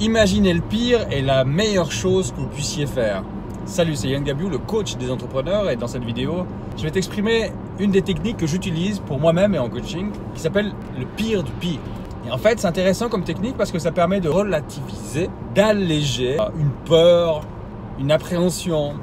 Imaginer le pire est la meilleure chose que vous puissiez faire. Salut, c'est Yann Gabiou, le coach des entrepreneurs, et dans cette vidéo, je vais t'exprimer une des techniques que j'utilise pour moi-même et en coaching, qui s'appelle le pire du pire. Et en fait, c'est intéressant comme technique parce que ça permet de relativiser, d'alléger une peur, une appréhension,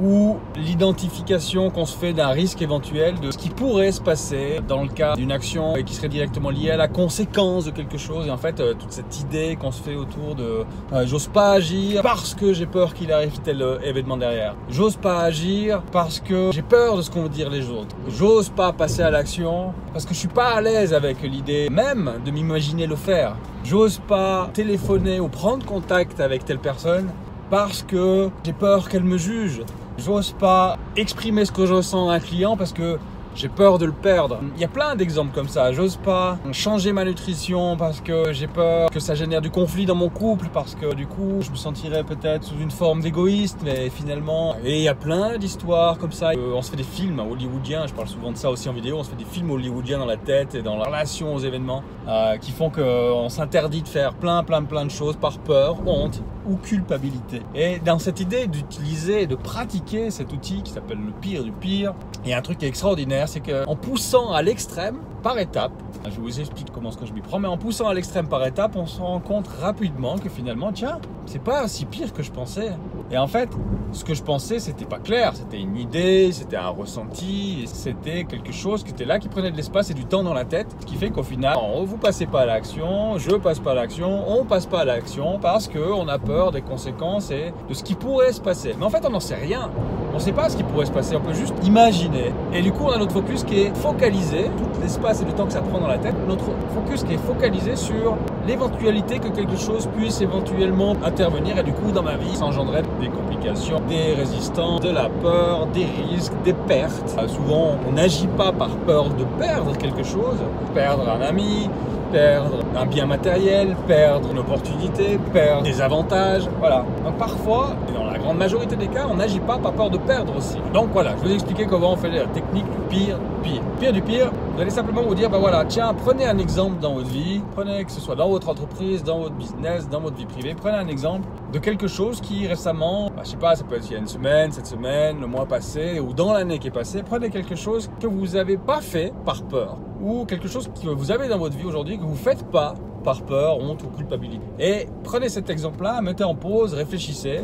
ou l'identification qu'on se fait d'un risque éventuel de ce qui pourrait se passer dans le cas d'une action qui serait directement liée à la conséquence de quelque chose. Et en fait, euh, toute cette idée qu'on se fait autour de euh, j'ose pas agir parce que j'ai peur qu'il arrive tel euh, événement derrière. J'ose pas agir parce que j'ai peur de ce qu'on vont dire les autres. J'ose pas passer à l'action parce que je suis pas à l'aise avec l'idée même de m'imaginer le faire. J'ose pas téléphoner ou prendre contact avec telle personne parce que j'ai peur qu'elle me juge. J'ose pas exprimer ce que je ressens à un client parce que j'ai peur de le perdre. Il y a plein d'exemples comme ça. J'ose pas changer ma nutrition parce que j'ai peur que ça génère du conflit dans mon couple, parce que du coup, je me sentirais peut-être sous une forme d'égoïste, mais finalement. Et il y a plein d'histoires comme ça. Euh, on se fait des films hollywoodiens, je parle souvent de ça aussi en vidéo, on se fait des films hollywoodiens dans la tête et dans la relation aux événements euh, qui font qu'on s'interdit de faire plein, plein, plein de choses par peur, honte ou culpabilité. Et dans cette idée d'utiliser de pratiquer cet outil qui s'appelle le pire du pire, a un truc extraordinaire, c'est qu'en poussant à l'extrême, par étapes, je vous explique comment ce que je m'y prends, mais en poussant à l'extrême par étapes, on se rend compte rapidement que finalement, tiens, c'est pas si pire que je pensais. Et en fait, ce que je pensais, c'était pas clair, c'était une idée, c'était un ressenti, c'était quelque chose qui était là, qui prenait de l'espace et du temps dans la tête, ce qui fait qu'au final, vous passez pas à l'action, je passe pas à l'action, on passe pas à l'action parce qu'on a peur des conséquences et de ce qui pourrait se passer. Mais en fait, on n'en sait rien. On ne sait pas ce qui pourrait se passer, on peut juste imaginer. Et du coup, on a notre focus qui est focalisé, tout l'espace et le temps que ça prend dans la tête, notre focus qui est focalisé sur l'éventualité que quelque chose puisse éventuellement intervenir et du coup, dans ma vie, ça engendrerait des complications, des résistants, de la peur, des risques, des pertes. Euh, souvent, on n'agit pas par peur de perdre quelque chose, perdre un ami, perdre un bien matériel, perdre une opportunité, perdre des avantages. Voilà. Donc parfois, dans la grande majorité des cas, on n'agit pas par peur de perdre aussi. Donc voilà, je vous expliquer comment on fait la technique du pire du pire. Pire du pire, vous allez simplement vous dire, bah voilà, tiens, prenez un exemple dans votre vie, prenez que ce soit dans votre entreprise, dans votre business, dans votre vie privée, prenez un exemple de quelque chose qui récemment, bah, je sais pas, ça peut être il y a une semaine, cette semaine, le mois passé, ou dans l'année qui est passée, prenez quelque chose que vous n'avez pas fait par peur ou quelque chose que vous avez dans votre vie aujourd'hui que vous ne faites pas par peur, honte ou culpabilité. Et prenez cet exemple-là, mettez en pause, réfléchissez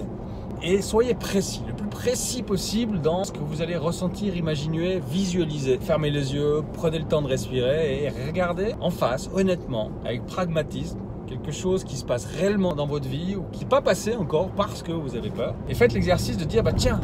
et soyez précis, le plus précis possible dans ce que vous allez ressentir, imaginer, visualiser. Fermez les yeux, prenez le temps de respirer et regardez en face, honnêtement, avec pragmatisme, quelque chose qui se passe réellement dans votre vie ou qui n'est pas passé encore parce que vous avez peur. Et faites l'exercice de dire, bah tiens,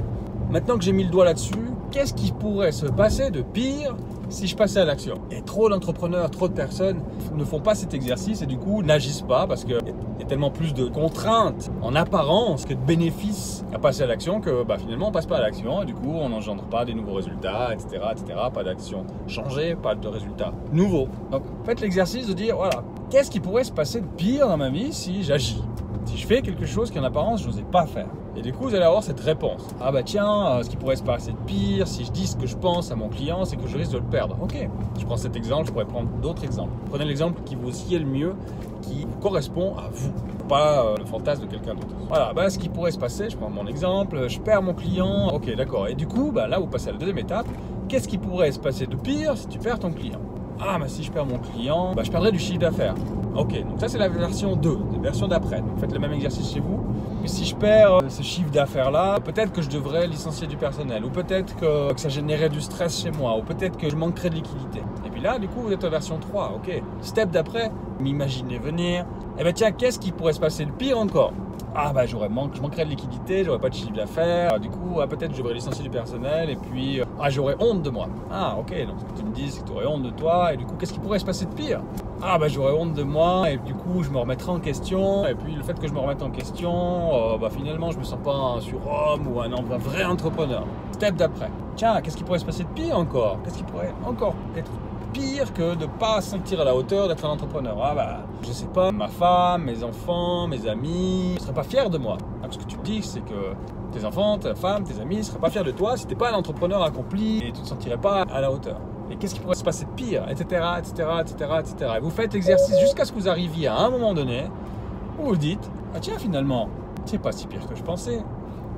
maintenant que j'ai mis le doigt là-dessus, qu'est-ce qui pourrait se passer de pire si je passais à l'action. Et trop d'entrepreneurs, trop de personnes ne font pas cet exercice et du coup n'agissent pas parce qu'il y a tellement plus de contraintes en apparence que de bénéfices à passer à l'action que bah, finalement on passe pas à l'action et du coup on n'engendre pas des nouveaux résultats, etc. etc. Pas d'action changée, pas de résultats nouveaux. Donc faites l'exercice de dire voilà, qu'est-ce qui pourrait se passer de pire dans ma vie si j'agis? Si je fais quelque chose qui en apparence je n'osais pas faire? Et du coup, vous allez avoir cette réponse. Ah bah tiens, euh, ce qui pourrait se passer de pire, si je dis ce que je pense à mon client, c'est que je risque de le perdre. Ok, je prends cet exemple, je pourrais prendre d'autres exemples. Prenez l'exemple qui vous sied le mieux, qui correspond à vous, pas euh, le fantasme de quelqu'un d'autre. Voilà, bah ce qui pourrait se passer, je prends mon exemple, je perds mon client, ok d'accord. Et du coup, bah, là vous passez à la deuxième étape, qu'est-ce qui pourrait se passer de pire si tu perds ton client? Ah bah si je perds mon client, bah, je perdrais du chiffre d'affaires. Ok, donc ça c'est la version 2, la version d'après. Donc faites le même exercice chez vous. Si je perds euh, ce chiffre d'affaires là, peut-être que je devrais licencier du personnel, ou peut-être que, ça générait du stress chez moi, ou peut-être que je manquerais de liquidité. Et puis là, du coup, vous êtes en version 3, ok. Step d'après, m'imaginez venir. Eh ben tiens, qu'est-ce qui pourrait se passer de pire encore? Ah bah j'aurais je manquerais de liquidité, j'aurais pas de chiffre d'affaires, du coup ah, peut-être je devrais licencier du personnel et puis euh, ah j'aurais honte de moi. Ah ok, donc que tu me dis c'est que tu aurais honte de toi et du coup qu'est-ce qui pourrait se passer de pire? Ah bah j'aurais honte de moi et du coup je me remettrai en question et puis le fait que je me remette en question, euh, bah finalement je me sens pas un surhomme ou un, vrai entrepreneur. Step d'après. Tiens, qu'est-ce qui pourrait se passer de pire encore? Qu'est-ce qui pourrait encore être pire que de pas sentir à la hauteur d'être un entrepreneur? Ah bah, je sais pas, ma femme, mes enfants, mes amis ne seraient pas fiers de moi. Ah, ce que tu me dis, c'est que tes enfants, ta femme, tes amis ne seraient pas fiers de toi si tu n'es pas un entrepreneur accompli et tu te sentirais pas à la hauteur. Et qu'est-ce qui pourrait se passer de pire, etc., etc., etc., etc. Et vous faites l'exercice jusqu'à ce que vous arriviez à un moment donné Vous vous dites, ah tiens finalement, c'est pas si pire que je pensais.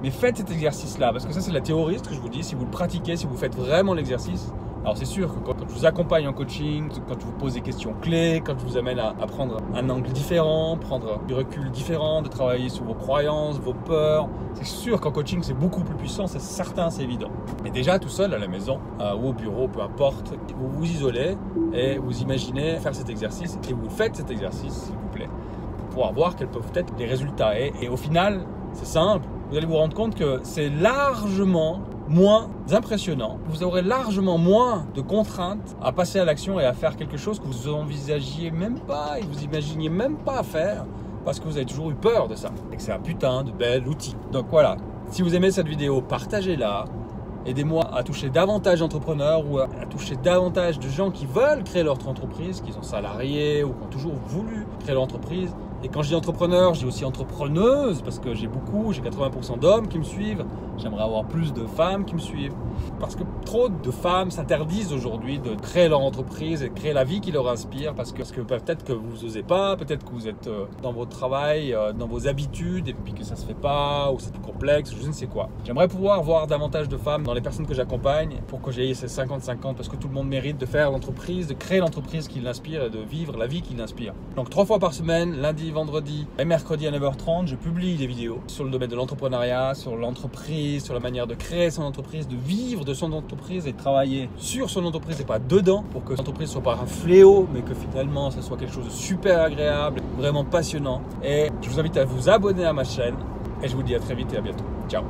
Mais faites cet exercice-là, parce que ça c'est la théorie, ce que je vous dis, si vous le pratiquez, si vous faites vraiment l'exercice, alors c'est sûr que quand je vous accompagne en coaching, quand je vous pose des questions clés, quand je vous amène à, prendre un angle différent, prendre du recul différent, de travailler sur vos croyances, vos peurs, c'est sûr qu'en coaching c'est beaucoup plus puissant, c'est certain, c'est évident. Mais déjà tout seul à la maison euh, ou au bureau, peu importe, vous vous isolez et vous imaginez faire cet exercice et vous faites cet exercice s'il vous plaît pour pouvoir voir quels peuvent être les résultats. et au final, c'est simple, vous allez vous rendre compte que c'est largement moins impressionnant. Vous aurez largement moins de contraintes à passer à l'action et à faire quelque chose que vous envisagiez même pas et vous imaginiez même pas faire parce que vous avez toujours eu peur de ça. Et que c'est un putain de bel outil. Donc voilà, si vous aimez cette vidéo, partagez-la. Aidez-moi à toucher davantage d'entrepreneurs ou à toucher davantage de gens qui veulent créer leur entreprise, qui sont salariés ou qui ont toujours voulu créer leur entreprise et quand je dis entrepreneur, je dis aussi entrepreneuse parce que j'ai beaucoup, j'ai 80% d'hommes qui me suivent. J'aimerais avoir plus de femmes qui me suivent. Parce que trop de femmes s'interdisent aujourd'hui de créer leur entreprise et de créer la vie qui leur inspire parce que, que peut-être que vous n'osez pas, peut-être que vous êtes euh, dans votre travail, euh, dans vos habitudes et puis que ça se fait pas ou c'est plus complexe, je ne sais quoi. J'aimerais pouvoir voir davantage de femmes dans les personnes que j'accompagne pour que j'aie ces 50-50 parce que tout le monde mérite de faire l'entreprise, de créer l'entreprise qui l'inspire et de vivre la vie qui l'inspire. Donc trois fois par semaine, vendredi et mercredi à 9h30, je publie des vidéos sur le domaine de l'entrepreneuriat, sur l'entreprise, sur la manière de créer son entreprise, de vivre de son entreprise et de travailler sur son entreprise et pas dedans pour que l'entreprise soit pas un fléau, mais que finalement ça soit quelque chose de super agréable, vraiment passionnant. Et je vous invite à vous abonner à ma chaîne et je vous dis à très vite et à bientôt. Ciao